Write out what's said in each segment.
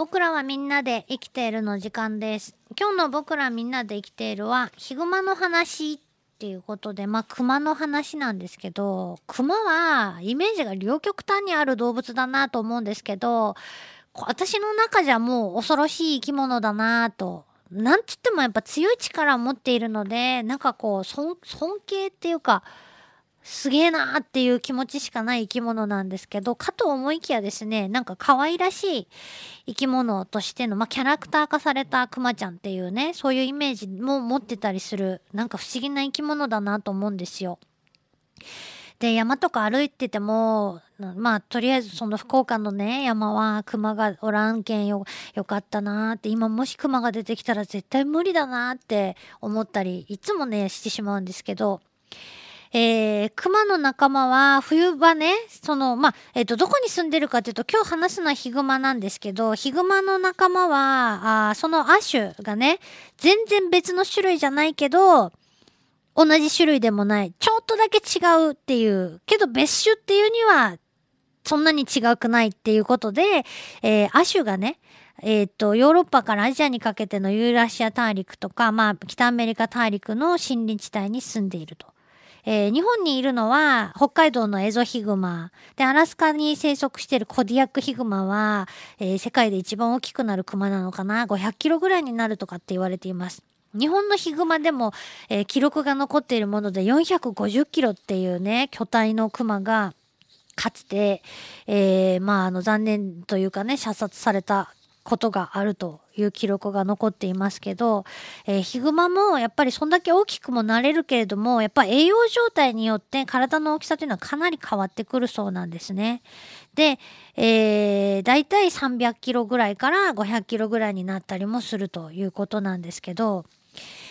僕らはみんなで生きているの時間です。今日の僕らみんなで生きているは、ヒグマの話っていうことで、まあ、熊の話なんですけど、熊はイメージが両極端にある動物だなと思うんですけど、私の中じゃもう恐ろしい生き物だなと。なんつってもやっぱ強い力を持っているので、なんかこう、尊敬っていうか、すげえなーっていう気持ちしかない生き物なんですけど、かと思いきやですね、なんか可愛らしい生き物としての、まあ、キャラクター化されたクマちゃんっていうね、そういうイメージも持ってたりする、なんか不思議な生き物だなと思うんですよ。で、山とか歩いてても、まあ、とりあえずその福岡のね、山は熊がおらんけんよ、よかったなーって、今もし熊が出てきたら絶対無理だなって思ったり、いつもね、してしまうんですけど、えー、熊の仲間は冬場ね、その、まあ、えっ、と、どこに住んでるかというと、今日話すのはヒグマなんですけど、ヒグマの仲間は、あその亜種がね、全然別の種類じゃないけど、同じ種類でもない、ちょっとだけ違うっていう、けど別種っていうには、そんなに違くないっていうことで、えー、亜種がね、えっ、と、ヨーロッパからアジアにかけてのユーラシア大陸とか、まあ、北アメリカ大陸の森林地帯に住んでいると。えー、日本にいるのは北海道のエゾヒグマ。で、アラスカに生息しているコディアックヒグマは、えー、世界で一番大きくなるクマなのかな ?500 キロぐらいになるとかって言われています。日本のヒグマでも、えー、記録が残っているもので450キロっていうね、巨体のクマが、かつて、えー、まあ、あの、残念というかね、射殺されたことがあるという記録が残っていますけど、えー、ヒグマもやっぱりそんだけ大きくもなれるけれども、やっぱ栄養状態によって体の大きさというのはかなり変わってくるそうなんですね。で、えー、大体300キロぐらいから500キロぐらいになったりもするということなんですけど、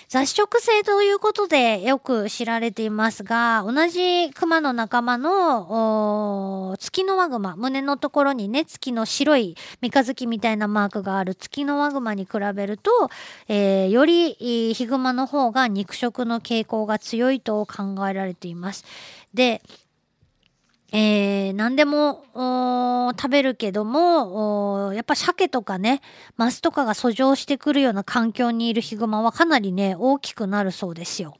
雑食性ということでよく知られていますが、同じクマの仲間の月のワグマ、胸のところにね、月の白い三日月みたいなマークがある月のワグマに比べると、えー、よりヒグマの方が肉食の傾向が強いと考えられています。で、えー、何でも食べるけどもやっぱ鮭とかねマスとかが遡上してくるような環境にいるヒグマはかなりね大きくなるそうですよ。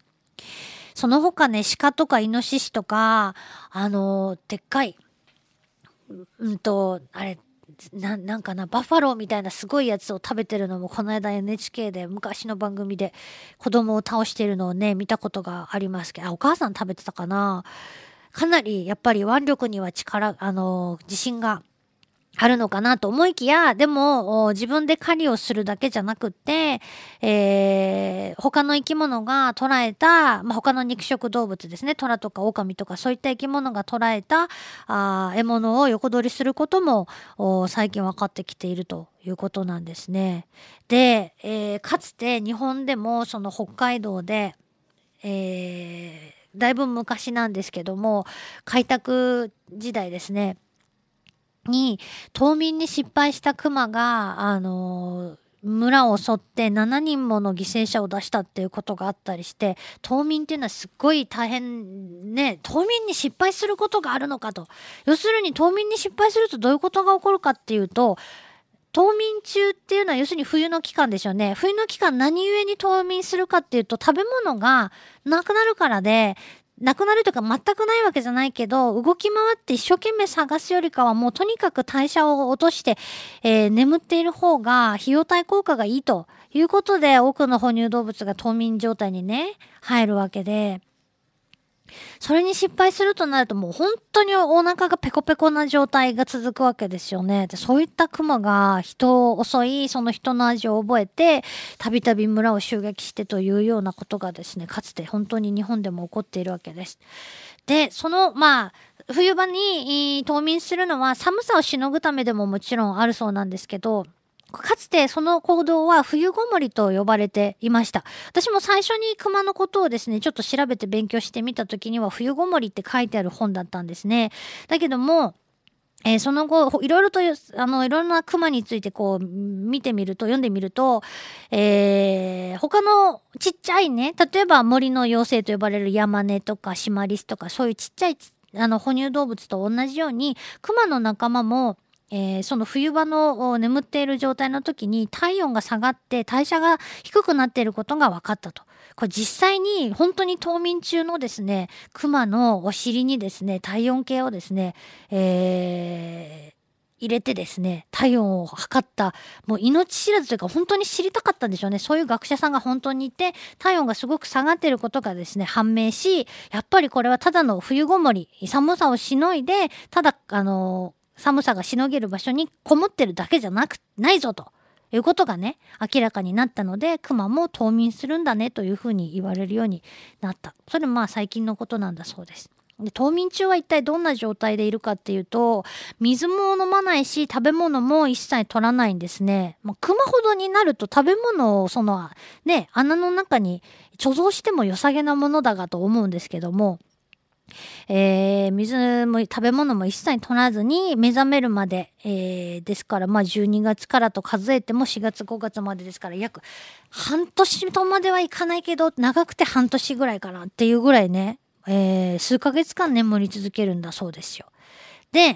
その他ね鹿とかイノシシとかあのー、でっかいうんとあれななんかなバッファローみたいなすごいやつを食べてるのもこの間 NHK で昔の番組で子供を倒してるのをね見たことがありますけどあお母さん食べてたかな？かなりやっぱり腕力には力、あの、自信があるのかなと思いきや、でも自分で狩りをするだけじゃなくって、えー、他の生き物が捉えた、まあ、他の肉食動物ですね、虎とか狼とかそういった生き物が捉えたあ獲物を横取りすることも最近分かってきているということなんですね。で、えー、かつて日本でもその北海道で、えーだいぶ昔なんですけども開拓時代ですねに冬眠に失敗したクマがあの村を襲って7人もの犠牲者を出したっていうことがあったりして冬眠っていうのはすっごい大変ね冬眠に失敗することがあるのかと要するに冬眠に失敗するとどういうことが起こるかっていうと冬眠中っていうのは要するに冬の期間でしょうね。冬の期間何故に冬眠するかっていうと食べ物がなくなるからで、なくなるとか全くないわけじゃないけど、動き回って一生懸命探すよりかはもうとにかく代謝を落として、えー、眠っている方が費用対効果がいいということで多くの哺乳動物が冬眠状態にね、入るわけで、それに失敗するとなるともう本当にお腹がペコペコな状態が続くわけですよね。でそういったクマが人を襲い、その人の味を覚えて、たびたび村を襲撃してというようなことがですね、かつて本当に日本でも起こっているわけです。で、その、まあ、冬場に冬眠するのは寒さをしのぐためでももちろんあるそうなんですけど、かつてその行動は冬ごもりと呼ばれていました。私も最初に熊のことをですね、ちょっと調べて勉強してみた時には冬ごもりって書いてある本だったんですね。だけども、えー、その後、いろいろと、あの、いろんな熊についてこう、見てみると、読んでみると、えー、他のちっちゃいね、例えば森の妖精と呼ばれるヤマネとかシマリスとか、そういうちっちゃい、あの、哺乳動物と同じように、熊の仲間も、えー、その冬場の眠っている状態の時に体温が下がって代謝が低くなっていることが分かったと。これ実際に本当に冬眠中のですね、熊のお尻にですね、体温計をですね、えー、入れてですね、体温を測った、もう命知らずというか本当に知りたかったんでしょうね。そういう学者さんが本当にいて、体温がすごく下がっていることがですね、判明し、やっぱりこれはただの冬ごもり、寒さをしのいで、ただ、あの寒さがしのげる場所にこもってるだけじゃなく、ないぞと。いうことがね、明らかになったので、熊も冬眠するんだねというふうに言われるようになった。それまあ最近のことなんだそうです。で冬眠中は一体どんな状態でいるかっていうと水も飲まないし食べ物も一切取らないんですね。まあ、熊ほどになると食べ物をそのね穴の中に貯蔵しても良さげなものだがと思うんですけども。えー、水も食べ物も一切取らずに目覚めるまで、えー、ですからまあ12月からと数えても4月5月までですから約半年とまではいかないけど長くて半年ぐらいかなっていうぐらいねえー、数ヶ月間眠り続けるんだそうですよ。で、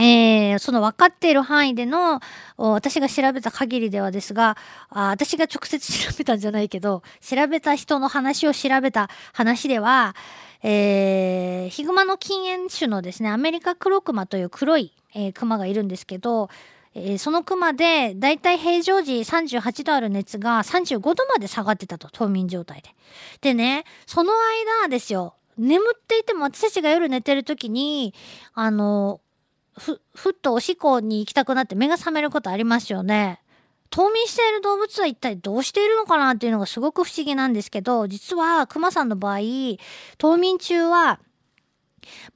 えー、その分かっている範囲での私が調べた限りではですがあ私が直接調べたんじゃないけど調べた人の話を調べた話では、えー、ヒグマの禁煙種のですねアメリカクロクマという黒い、えー、クマがいるんですけどえー、そのクマでだいたい平常時38度ある熱が35度まで下がってたと冬眠状態で。でねその間ですよ眠っていても私たちが夜寝てる時にあのふふっとおしっこに行きたくなって目が覚めることありますよね。冬眠している動物は一体どうしているのかなっていうのがすごく不思議なんですけど実はクマさんの場合冬眠中は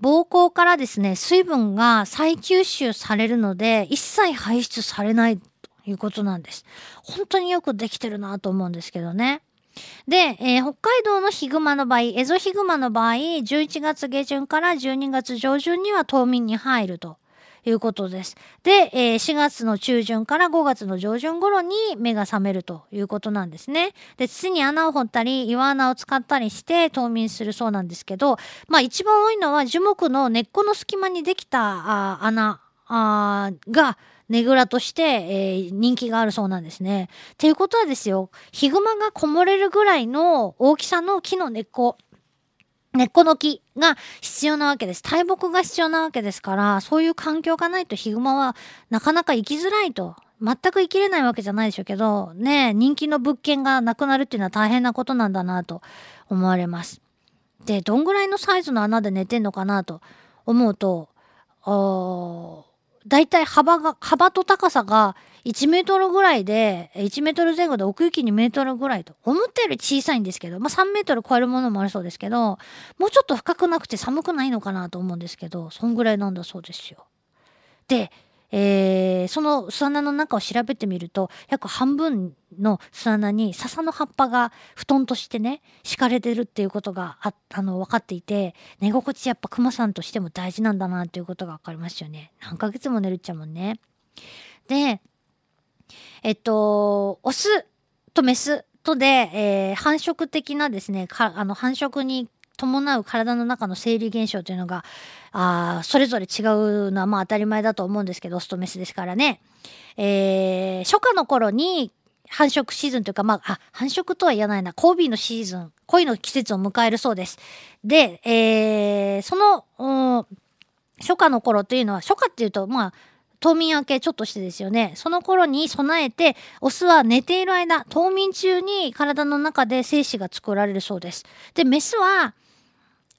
膀胱からですね、水分が再吸収されるので、一切排出されないということなんです。本当によくできてるなと思うんですけどね。で、えー、北海道のヒグマの場合、エゾヒグマの場合、11月下旬から12月上旬には冬眠に入るということです。で、えー、4月の中旬から5月の上旬頃に目が覚めるということなんですね。で、土に穴を掘ったり、岩穴を使ったりして冬眠するそうなんですけど、まあ一番多いのは樹木の根っこの隙間にできたあ穴あが、ねぐらとして、えー、人気があるそうなんですね。っていうことはですよ、ヒグマがこもれるぐらいの大きさの木の根っこ根っこの木が必要なわけです。大木が必要なわけですから、そういう環境がないとヒグマはなかなか生きづらいと。全く生きれないわけじゃないでしょうけど、ね人気の物件がなくなるっていうのは大変なことなんだなと思われます。で、どんぐらいのサイズの穴で寝てんのかなと思うと、大体幅が、幅と高さが1メートルぐらいで、1メートル前後で奥行き2メートルぐらいと。思ったより小さいんですけど、まあ3メートル超えるものもあるそうですけど、もうちょっと深くなくて寒くないのかなと思うんですけど、そんぐらいなんだそうですよ。で、えー、その巣穴の中を調べてみると約半分の巣穴に笹の葉っぱが布団としてね敷かれてるっていうことがああの分かっていて寝心地やっぱクマさんとしても大事なんだなっていうことが分かりますよね。何ヶ月も寝るっちゃもんね。でえっとオスとメスとで、えー、繁殖的なですねかあの繁殖に伴う体の中の生理現象というのがあそれぞれ違うのはまあ当たり前だと思うんですけどオスとメスですからね、えー、初夏の頃に繁殖シーズンというか、まあ、あ繁殖とは言わないな交尾のシーズン恋の季節を迎えるそうです。で、えー、その初夏の頃というのは初夏っていうとまあ冬眠明けちょっとしてですよね。その頃に備えて、オスは寝ている間、冬眠中に体の中で精子が作られるそうです。で、メスは、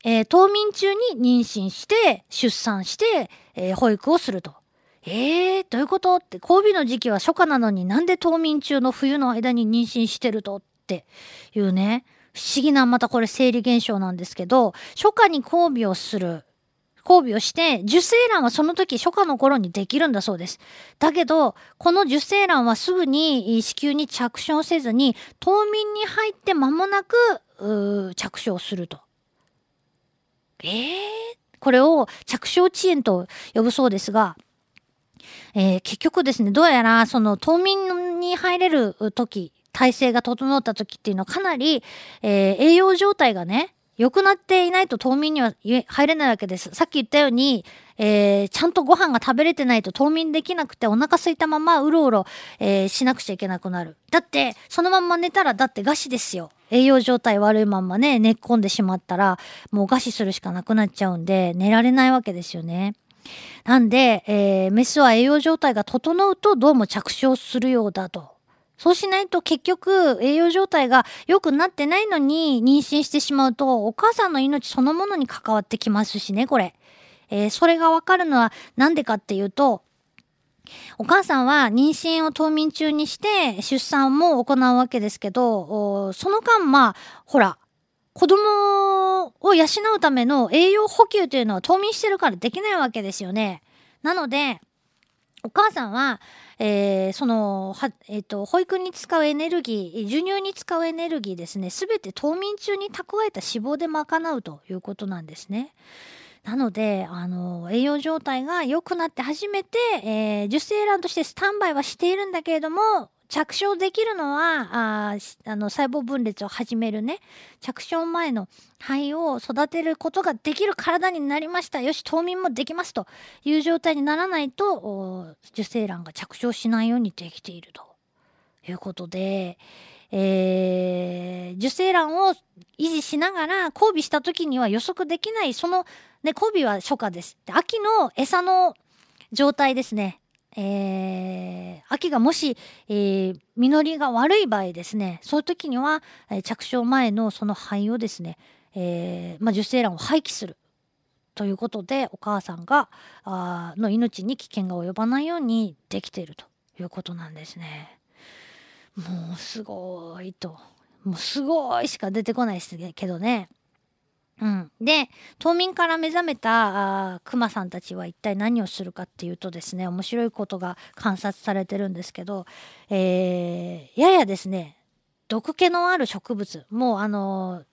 えー、冬眠中に妊娠して出産して、えー、保育をすると。えー、どういうことって交尾の時期は初夏なのになんで冬眠中の冬の間に妊娠してるとっていうね不思議なまたこれ生理現象なんですけど初夏に交尾をする交尾をして受精卵はその時初夏の頃にできるんだそうです。だけどこの受精卵はすぐに子宮に着床せずに冬眠に入って間もなく着床すると。えー、これを着床遅延と呼ぶそうですが、えー、結局ですね、どうやらその冬眠に入れる時、体制が整った時っていうのはかなり、えー、栄養状態がね、良くなっていないと冬眠には入れないわけです。さっき言ったように、えー、ちゃんとご飯が食べれてないと冬眠できなくてお腹空いたままうろうろ、えー、しなくちゃいけなくなる。だって、そのまんま寝たらだって餓死ですよ。栄養状態悪いまんまね、寝っ込んでしまったら、もう餓死するしかなくなっちゃうんで、寝られないわけですよね。なんで、えー、メスは栄養状態が整うとどうも着床するようだと。そうしないと結局栄養状態が良くなってないのに妊娠してしまうとお母さんの命そのものに関わってきますしね、これ。えー、それがわかるのはなんでかっていうと、お母さんは妊娠を冬眠中にして出産も行うわけですけど、その間、まあ、ほら、子供を養うための栄養補給というのは冬眠してるからできないわけですよね。なので、お母さんは、えー、その、は、えっ、ー、と、保育に使うエネルギー、授乳に使うエネルギーですね、すべて冬眠中に蓄えた脂肪で賄うということなんですね。なので、あの、栄養状態が良くなって初めて、えー、受精卵としてスタンバイはしているんだけれども、着床できるのは、ああの、細胞分裂を始めるね、着床前の肺を育てることができる体になりました。よし、冬眠もできますという状態にならないと、受精卵が着床しないようにできているということで、えー、受精卵を維持しながら交尾した時には予測できない、その、ね、交尾は初夏です。で秋の餌の状態ですね。えー、秋がもし、えー、実りが悪い場合ですね、そういう時には、えー、着床前のその肺をですね、えー、まあ、受精卵を廃棄する。ということで、お母さんが、あの命に危険が及ばないようにできているということなんですね。もうすごいと。もうすごいしか出てこないですけどね。うん、で冬眠から目覚めたクマさんたちは一体何をするかっていうとですね面白いことが観察されてるんですけど、えー、ややですね毒気のある植物もうあのー、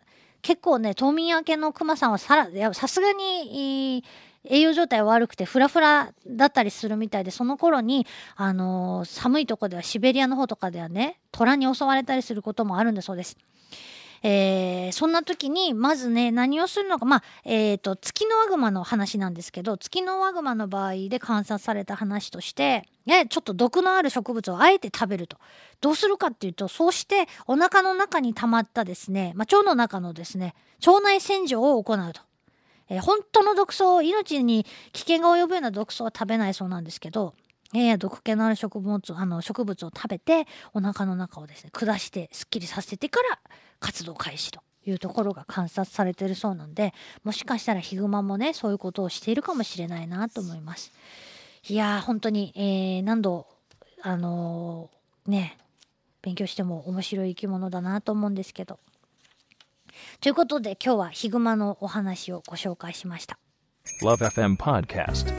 結構ね冬眠明けのクマさんはさすがに栄養状態悪くてフラフラだったりするみたいでその頃に、あのー、寒いとこではシベリアの方とかではね虎に襲われたりすることもあるんだそうです。えー、そんな時にまずね何をするのかまあえっ、ー、と月のワグマの話なんですけど月のワグマの場合で観察された話としてちょっと毒のある植物をあえて食べるとどうするかっていうとそうしてお腹の中に溜まったですね、まあ、腸の中のですね腸内洗浄を行うと。えー、本当の毒草、命に危険が及ぶような毒草は食べないそうなんですけど、えー、毒気のある植物あの植物を食べてお腹の中をですね下してすっきりさせてから活動開始というところが観察されてるそうなんでもしかしたらヒグマもねそういうことをしているかもしれないなと思います。いやー本当に、えー、何度あのー、ね勉強しても面白い生き物だなと思うんですけどということで今日はヒグマのお話をご紹介しました。LoveFM Podcast.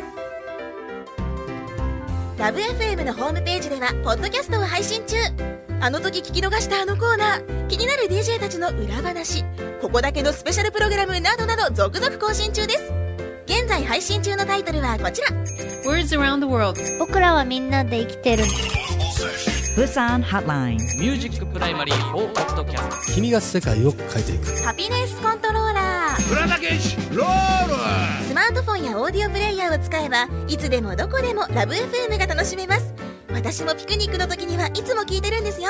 LoveFM のホームページではポッドキャストを配信中。あの時聞き逃したあのコーナー気になる DJ たちの裏話ここだけのスペシャルプログラムなどなど続々更新中です。現在配信中のタイトルはこちら。Words around the world 僕らはみんなで生きてるブサンハッラインミュージックプライマリーフォーカットキャスト君が世界を変えていく。ハピネスコントローラープラダケシロール。スマートフォンやオーディオプレイヤーを使えばいつでもどこでもラブ f m が楽しめます。私もピクニックの時にはいつも聞いてるんですよ。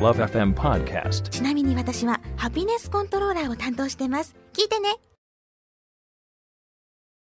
LoveFM Podcast. ちなみに私はハピネスコントローラーを担当してます。聞いてね